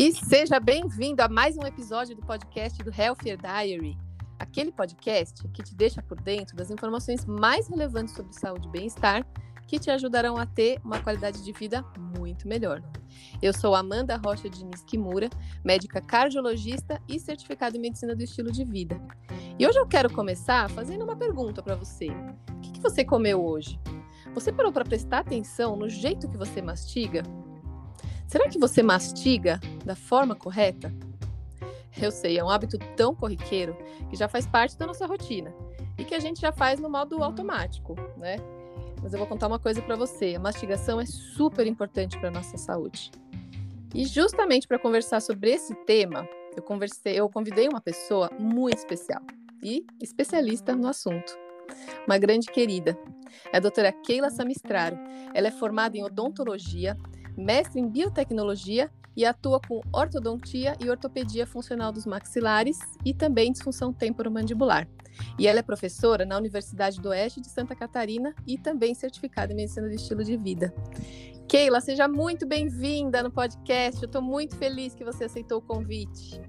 E seja bem-vindo a mais um episódio do podcast do Healthier Diary, aquele podcast que te deixa por dentro das informações mais relevantes sobre saúde e bem-estar que te ajudarão a ter uma qualidade de vida muito melhor. Eu sou Amanda Rocha Diniz Kimura, médica cardiologista e certificada em medicina do estilo de vida. E hoje eu quero começar fazendo uma pergunta para você. O que, que você comeu hoje? Você parou para prestar atenção no jeito que você mastiga? Será que você mastiga da forma correta? Eu sei, é um hábito tão corriqueiro que já faz parte da nossa rotina e que a gente já faz no modo automático, né? Mas eu vou contar uma coisa para você: a mastigação é super importante para nossa saúde. E justamente para conversar sobre esse tema, eu conversei, eu convidei uma pessoa muito especial e especialista no assunto. Uma grande querida, é a doutora Keila Samistraro. Ela é formada em odontologia, mestre em biotecnologia e atua com ortodontia e ortopedia funcional dos maxilares e também disfunção temporomandibular. E ela é professora na Universidade do Oeste de Santa Catarina e também certificada em medicina do estilo de vida. Keila, seja muito bem-vinda no podcast. Eu estou muito feliz que você aceitou o convite.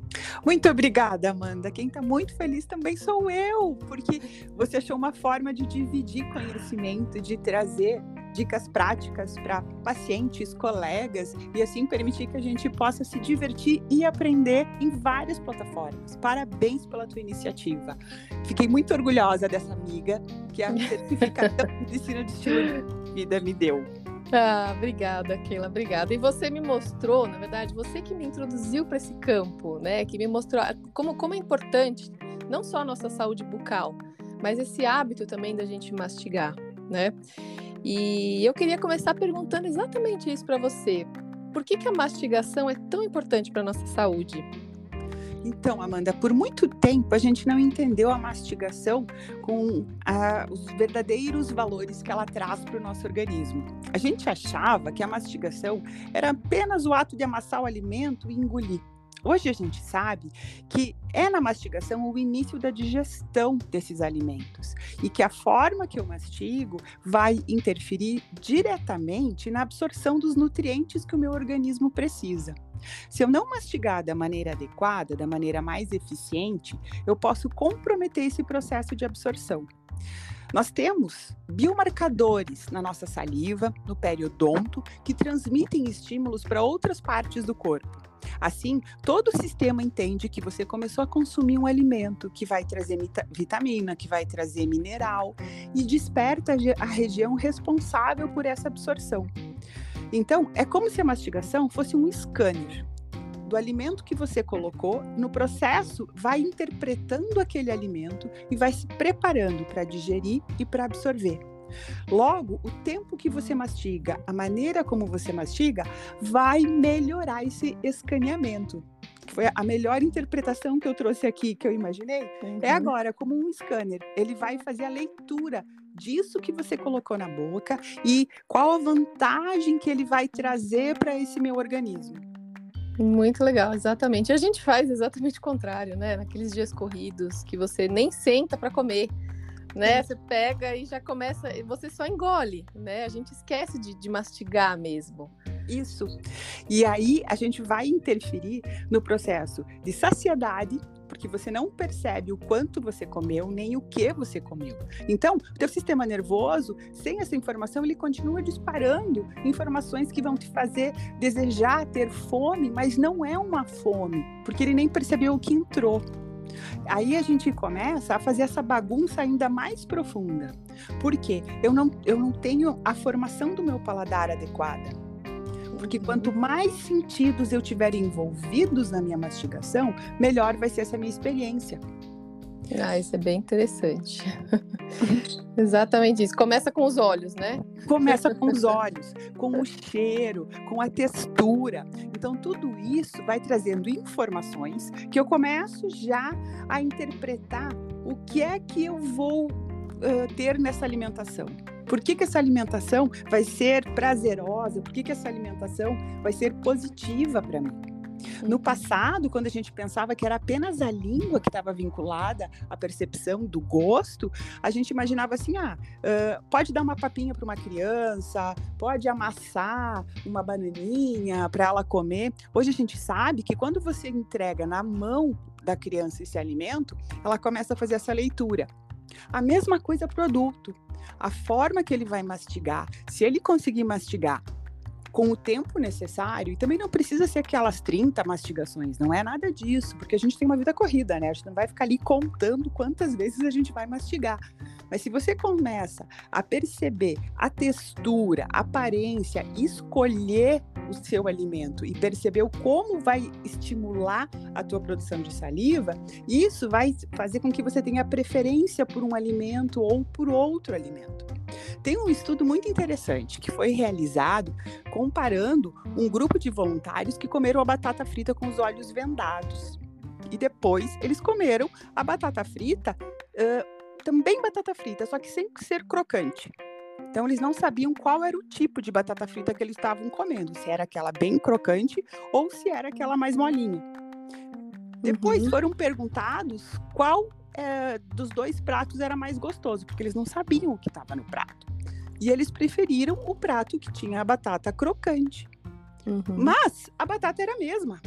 Muito obrigada, Amanda. Quem está muito feliz também sou eu, porque você achou uma forma de dividir conhecimento, de trazer dicas práticas para pacientes, colegas e assim permitir que a gente possa se divertir e aprender em várias plataformas. Parabéns pela tua iniciativa. Fiquei muito orgulhosa dessa amiga que a certificação de medicina de estilo de vida me deu. Ah, obrigada, Keila, obrigada. E você me mostrou, na verdade, você que me introduziu para esse campo, né? Que me mostrou como, como é importante não só a nossa saúde bucal, mas esse hábito também da gente mastigar, né? E eu queria começar perguntando exatamente isso para você. Por que, que a mastigação é tão importante para a nossa saúde? Então, Amanda, por muito tempo a gente não entendeu a mastigação com a, os verdadeiros valores que ela traz para o nosso organismo. A gente achava que a mastigação era apenas o ato de amassar o alimento e engolir. Hoje a gente sabe que é na mastigação o início da digestão desses alimentos e que a forma que eu mastigo vai interferir diretamente na absorção dos nutrientes que o meu organismo precisa. Se eu não mastigar da maneira adequada, da maneira mais eficiente, eu posso comprometer esse processo de absorção. Nós temos biomarcadores na nossa saliva, no periodonto, que transmitem estímulos para outras partes do corpo. Assim, todo o sistema entende que você começou a consumir um alimento que vai trazer vitamina, que vai trazer mineral e desperta a região responsável por essa absorção. Então, é como se a mastigação fosse um scanner do alimento que você colocou, no processo vai interpretando aquele alimento e vai se preparando para digerir e para absorver. Logo, o tempo que você mastiga, a maneira como você mastiga, vai melhorar esse escaneamento. Foi a melhor interpretação que eu trouxe aqui, que eu imaginei, é uhum. é agora, como um scanner. Ele vai fazer a leitura disso que você colocou na boca e qual a vantagem que ele vai trazer para esse meu organismo. Muito legal, exatamente. A gente faz exatamente o contrário, né? Naqueles dias corridos que você nem senta para comer né? Você pega e já começa, você só engole, né? A gente esquece de, de mastigar mesmo. Isso. E aí a gente vai interferir no processo de saciedade, porque você não percebe o quanto você comeu, nem o que você comeu. Então, o teu sistema nervoso, sem essa informação, ele continua disparando informações que vão te fazer desejar ter fome, mas não é uma fome, porque ele nem percebeu o que entrou. Aí a gente começa a fazer essa bagunça ainda mais profunda. Por quê? Eu não, eu não tenho a formação do meu paladar adequada. Porque uhum. quanto mais sentidos eu tiver envolvidos na minha mastigação, melhor vai ser essa minha experiência. Ah, isso é bem interessante. Exatamente isso. Começa com os olhos, né? Começa com os olhos, com o cheiro, com a textura. Então, tudo isso vai trazendo informações que eu começo já a interpretar o que é que eu vou uh, ter nessa alimentação. Por que, que essa alimentação vai ser prazerosa? Por que, que essa alimentação vai ser positiva para mim? No uhum. passado, quando a gente pensava que era apenas a língua que estava vinculada à percepção do gosto, a gente imaginava assim: ah, uh, pode dar uma papinha para uma criança, pode amassar uma bananinha para ela comer. Hoje a gente sabe que quando você entrega na mão da criança esse alimento, ela começa a fazer essa leitura. A mesma coisa produto. A forma que ele vai mastigar, se ele conseguir mastigar com o tempo necessário, e também não precisa ser aquelas 30 mastigações, não é nada disso, porque a gente tem uma vida corrida, né? A gente não vai ficar ali contando quantas vezes a gente vai mastigar. Mas se você começa a perceber a textura, a aparência, escolher o seu alimento e perceber como vai estimular a tua produção de saliva, isso vai fazer com que você tenha preferência por um alimento ou por outro alimento. Tem um estudo muito interessante que foi realizado comparando um grupo de voluntários que comeram a batata frita com os olhos vendados. E depois eles comeram a batata frita, uh, também batata frita, só que sem ser crocante. Então eles não sabiam qual era o tipo de batata frita que eles estavam comendo, se era aquela bem crocante ou se era aquela mais molinha. Depois uhum. foram perguntados qual é, dos dois pratos era mais gostoso, porque eles não sabiam o que estava no prato. E eles preferiram o prato que tinha a batata crocante. Uhum. Mas a batata era a mesma.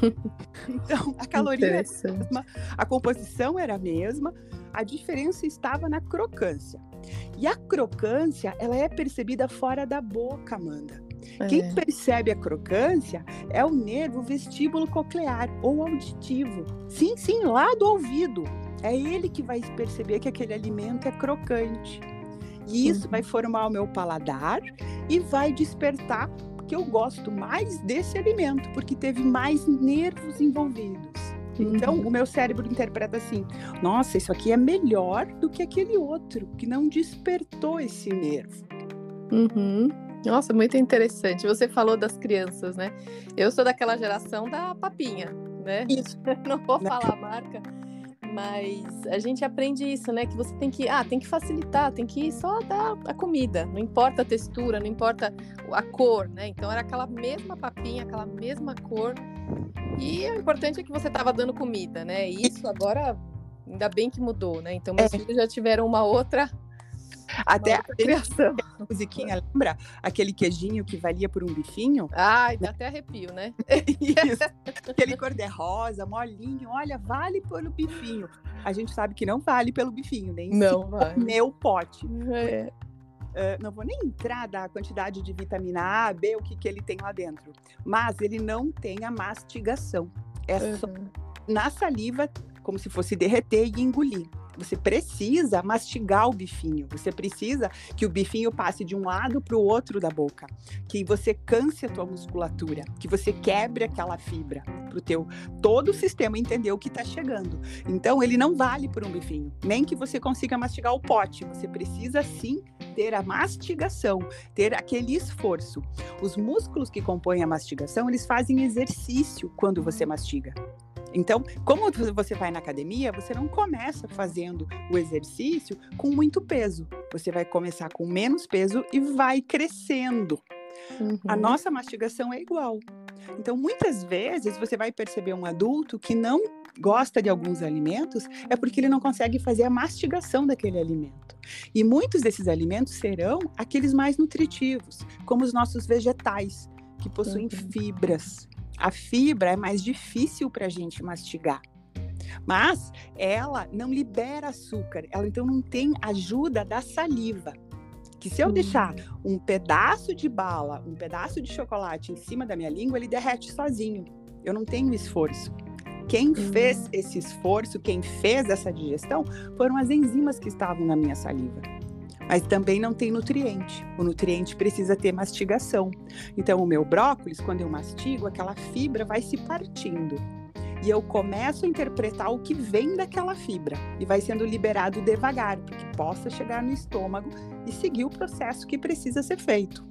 então, a caloria era a mesma, a composição era a mesma, a diferença estava na crocância. E a crocância, ela é percebida fora da boca, Amanda. É. Quem percebe a crocância é o nervo vestíbulo coclear ou auditivo. Sim, sim, lá do ouvido. É ele que vai perceber que aquele alimento é crocante. E isso uhum. vai formar o meu paladar e vai despertar que eu gosto mais desse alimento, porque teve mais nervos envolvidos. Então, uhum. o meu cérebro interpreta assim: nossa, isso aqui é melhor do que aquele outro, que não despertou esse nervo. Uhum. Nossa, muito interessante. Você falou das crianças, né? Eu sou daquela geração da papinha, né? Isso. não vou né? falar a marca mas a gente aprende isso, né? Que você tem que, ah, tem que facilitar, tem que só dar a comida. Não importa a textura, não importa a cor, né? Então era aquela mesma papinha, aquela mesma cor. E o importante é que você estava dando comida, né? E isso agora ainda bem que mudou, né? Então meus é. filhos já tiveram uma outra até a criação. musiquinha, lembra? Aquele queijinho que valia por um bifinho? Ai, dá até arrepio, né? Isso. Aquele cor-de-rosa, molinho, olha, vale pelo bifinho. A gente sabe que não vale pelo bifinho, nem não vale. meu pote. É. Uh, não vou nem entrar da quantidade de vitamina A, B, o que, que ele tem lá dentro. Mas ele não tem a mastigação. É uhum. só na saliva, como se fosse derreter e engolir. Você precisa mastigar o bifinho. Você precisa que o bifinho passe de um lado para o outro da boca, que você canse a tua musculatura, que você quebre aquela fibra para o teu todo o sistema entender o que está chegando. Então ele não vale por um bifinho, nem que você consiga mastigar o pote. Você precisa sim ter a mastigação, ter aquele esforço. Os músculos que compõem a mastigação, eles fazem exercício quando você mastiga. Então, como você vai na academia, você não começa fazendo o exercício com muito peso. Você vai começar com menos peso e vai crescendo. Uhum. A nossa mastigação é igual. Então, muitas vezes você vai perceber um adulto que não gosta de alguns alimentos é porque ele não consegue fazer a mastigação daquele alimento. E muitos desses alimentos serão aqueles mais nutritivos, como os nossos vegetais, que possuem uhum. fibras, a fibra é mais difícil para a gente mastigar. Mas ela não libera açúcar, ela então não tem ajuda da saliva. Que se eu hum. deixar um pedaço de bala, um pedaço de chocolate em cima da minha língua, ele derrete sozinho. Eu não tenho esforço. Quem fez hum. esse esforço, quem fez essa digestão, foram as enzimas que estavam na minha saliva mas também não tem nutriente. O nutriente precisa ter mastigação. Então, o meu brócolis, quando eu mastigo, aquela fibra vai se partindo. E eu começo a interpretar o que vem daquela fibra e vai sendo liberado devagar, para que possa chegar no estômago e seguir o processo que precisa ser feito.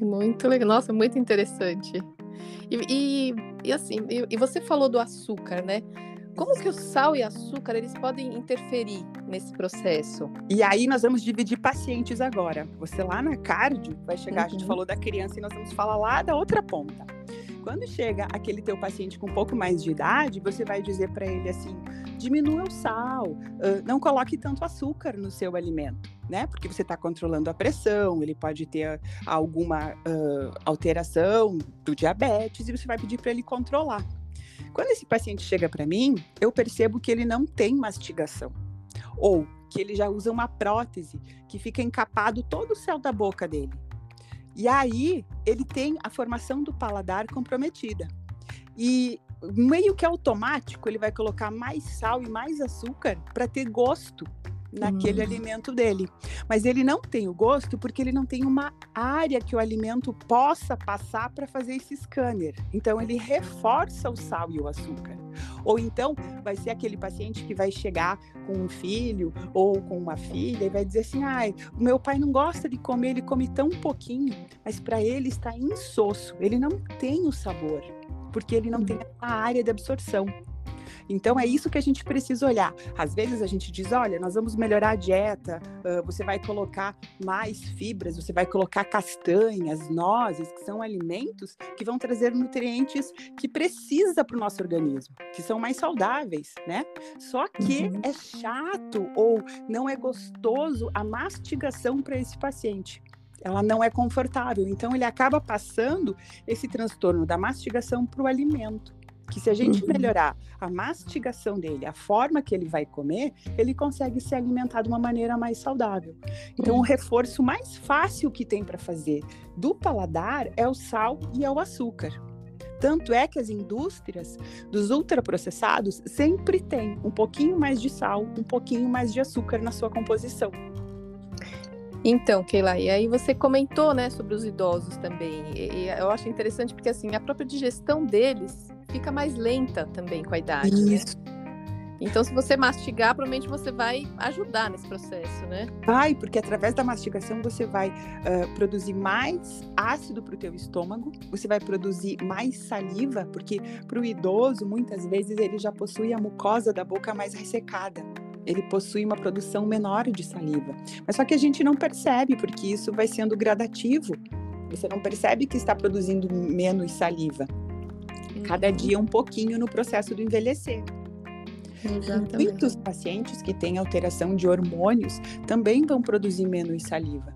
Muito legal, nossa, muito interessante. E, e, e assim, e, e você falou do açúcar, né? Como que o sal e açúcar eles podem interferir nesse processo? E aí nós vamos dividir pacientes agora. Você lá na cardio vai chegar, uhum. a gente uhum. falou da criança e nós vamos falar lá da outra ponta. Quando chega aquele teu paciente com um pouco mais de idade, você vai dizer para ele assim: diminua o sal, não coloque tanto açúcar no seu alimento, né? Porque você está controlando a pressão, ele pode ter alguma uh, alteração do diabetes e você vai pedir para ele controlar. Quando esse paciente chega para mim, eu percebo que ele não tem mastigação ou que ele já usa uma prótese que fica encapado todo o céu da boca dele. E aí ele tem a formação do paladar comprometida. E meio que automático, ele vai colocar mais sal e mais açúcar para ter gosto naquele hum. alimento dele. Mas ele não tem o gosto porque ele não tem uma área que o alimento possa passar para fazer esse scanner. Então ele reforça o sal e o açúcar. Ou então vai ser aquele paciente que vai chegar com um filho ou com uma filha e vai dizer assim: "Ai, o meu pai não gosta de comer, ele come tão pouquinho, mas para ele está insosso, ele não tem o sabor, porque ele não hum. tem a área de absorção. Então é isso que a gente precisa olhar. Às vezes a gente diz, olha, nós vamos melhorar a dieta, você vai colocar mais fibras, você vai colocar castanhas, nozes, que são alimentos que vão trazer nutrientes que precisa para o nosso organismo, que são mais saudáveis, né? Só que uhum. é chato ou não é gostoso a mastigação para esse paciente ela não é confortável. Então, ele acaba passando esse transtorno da mastigação para o alimento que se a gente uhum. melhorar a mastigação dele, a forma que ele vai comer, ele consegue se alimentar de uma maneira mais saudável. Então, o reforço mais fácil que tem para fazer do paladar é o sal e é o açúcar. Tanto é que as indústrias dos ultraprocessados sempre têm um pouquinho mais de sal, um pouquinho mais de açúcar na sua composição. Então, Keila, e aí você comentou, né, sobre os idosos também. E eu acho interessante porque assim, a própria digestão deles fica mais lenta também com a idade, né? Isso. né? Então, se você mastigar, provavelmente você vai ajudar nesse processo, né? Vai, porque através da mastigação você vai uh, produzir mais ácido para o teu estômago, você vai produzir mais saliva, porque para o idoso, muitas vezes, ele já possui a mucosa da boca mais ressecada. Ele possui uma produção menor de saliva. Mas só que a gente não percebe, porque isso vai sendo gradativo. Você não percebe que está produzindo menos saliva cada dia um pouquinho no processo do envelhecer. Exatamente. Muitos pacientes que têm alteração de hormônios também vão produzir menos saliva.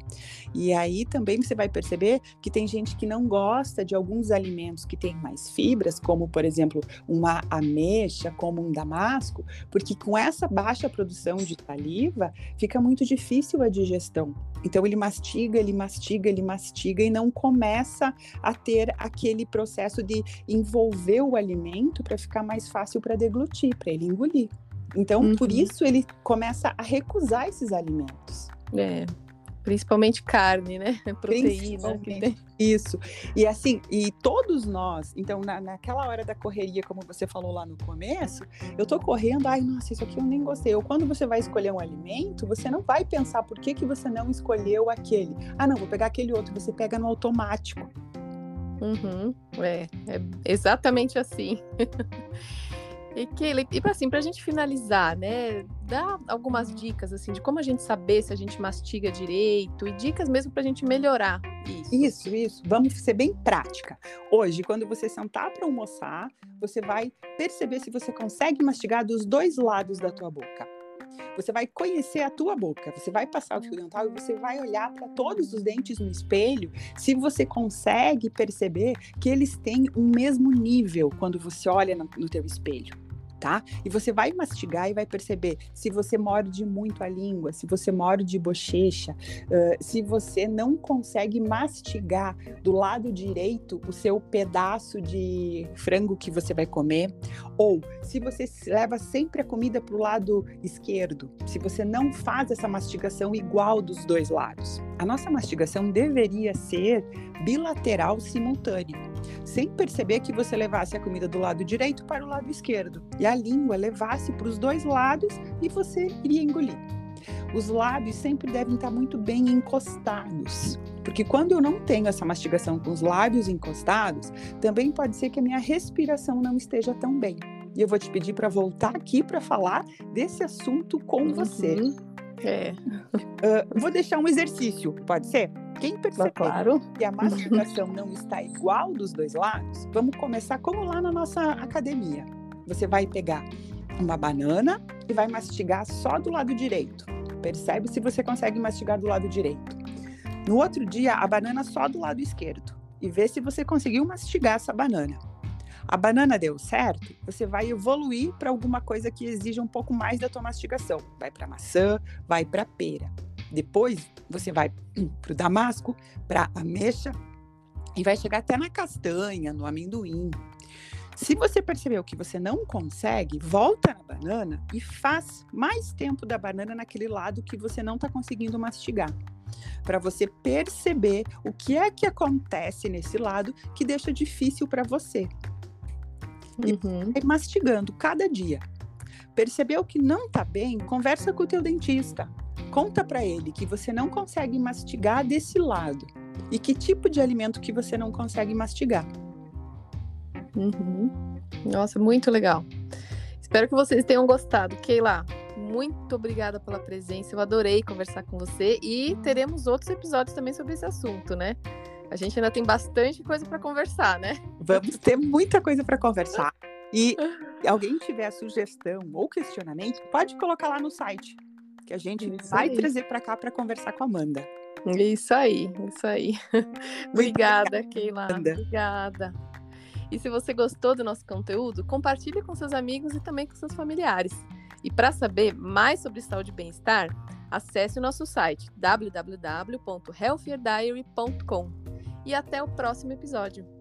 E aí também você vai perceber que tem gente que não gosta de alguns alimentos que têm mais fibras, como por exemplo uma ameixa, como um damasco, porque com essa baixa produção de saliva fica muito difícil a digestão. Então ele mastiga, ele mastiga, ele mastiga e não começa a ter aquele processo de envolver o alimento para ficar mais fácil para deglutir, para ele engolir. Então, uhum. por isso ele começa a recusar esses alimentos. É, Principalmente carne, né? Proteína. Isso. E assim, e todos nós, então, na, naquela hora da correria, como você falou lá no começo, eu tô correndo, ai, nossa, isso aqui eu nem gostei. Ou quando você vai escolher um alimento, você não vai pensar por que, que você não escolheu aquele. Ah, não, vou pegar aquele outro. Você pega no automático. Uhum, é, é exatamente assim. E Keila, e assim, pra gente finalizar, né, dá algumas dicas, assim, de como a gente saber se a gente mastiga direito e dicas mesmo pra gente melhorar isso. Isso, isso. Vamos ser bem prática. Hoje, quando você sentar para almoçar, você vai perceber se você consegue mastigar dos dois lados da tua boca. Você vai conhecer a tua boca, você vai passar o fio dental e você vai olhar para todos os dentes no espelho, se você consegue perceber que eles têm o mesmo nível quando você olha no, no teu espelho tá? E você vai mastigar e vai perceber se você morde muito a língua, se você morde bochecha, uh, se você não consegue mastigar do lado direito o seu pedaço de frango que você vai comer, ou se você leva sempre a comida para o lado esquerdo, se você não faz essa mastigação igual dos dois lados. A nossa mastigação deveria ser bilateral simultânea, sem perceber que você levasse a comida do lado direito para o lado esquerdo e a língua levasse para os dois lados e você iria engolir. Os lábios sempre devem estar muito bem encostados, porque quando eu não tenho essa mastigação com os lábios encostados, também pode ser que a minha respiração não esteja tão bem. E eu vou te pedir para voltar aqui para falar desse assunto com uhum. você. É. Uh, vou deixar um exercício, pode ser? Quem perceber claro. que a mastigação não está igual dos dois lados, vamos começar como lá na nossa academia. Você vai pegar uma banana e vai mastigar só do lado direito. Percebe se você consegue mastigar do lado direito. No outro dia, a banana só do lado esquerdo e vê se você conseguiu mastigar essa banana. A banana deu certo, você vai evoluir para alguma coisa que exija um pouco mais da tua mastigação. Vai para maçã, vai para pera. Depois você vai para o damasco, para ameixa e vai chegar até na castanha, no amendoim. Se você percebeu que você não consegue, volta na banana e faz mais tempo da banana naquele lado que você não está conseguindo mastigar. Para você perceber o que é que acontece nesse lado que deixa difícil para você. Uhum. E mastigando cada dia. Percebeu que não está bem? Conversa com o teu dentista. Conta para ele que você não consegue mastigar desse lado e que tipo de alimento que você não consegue mastigar. Uhum. Nossa, muito legal. Espero que vocês tenham gostado. Keila, muito obrigada pela presença. Eu adorei conversar com você e teremos outros episódios também sobre esse assunto, né? A gente ainda tem bastante coisa para conversar, né? Vamos ter muita coisa para conversar. E se alguém tiver sugestão ou questionamento, pode colocar lá no site, que a gente Isso vai aí. trazer para cá para conversar com a Amanda. Isso aí, isso aí. obrigada, Keila. Amanda. Obrigada. E se você gostou do nosso conteúdo, compartilhe com seus amigos e também com seus familiares. E para saber mais sobre saúde e bem-estar, acesse o nosso site www.healthierdiary.com. E até o próximo episódio.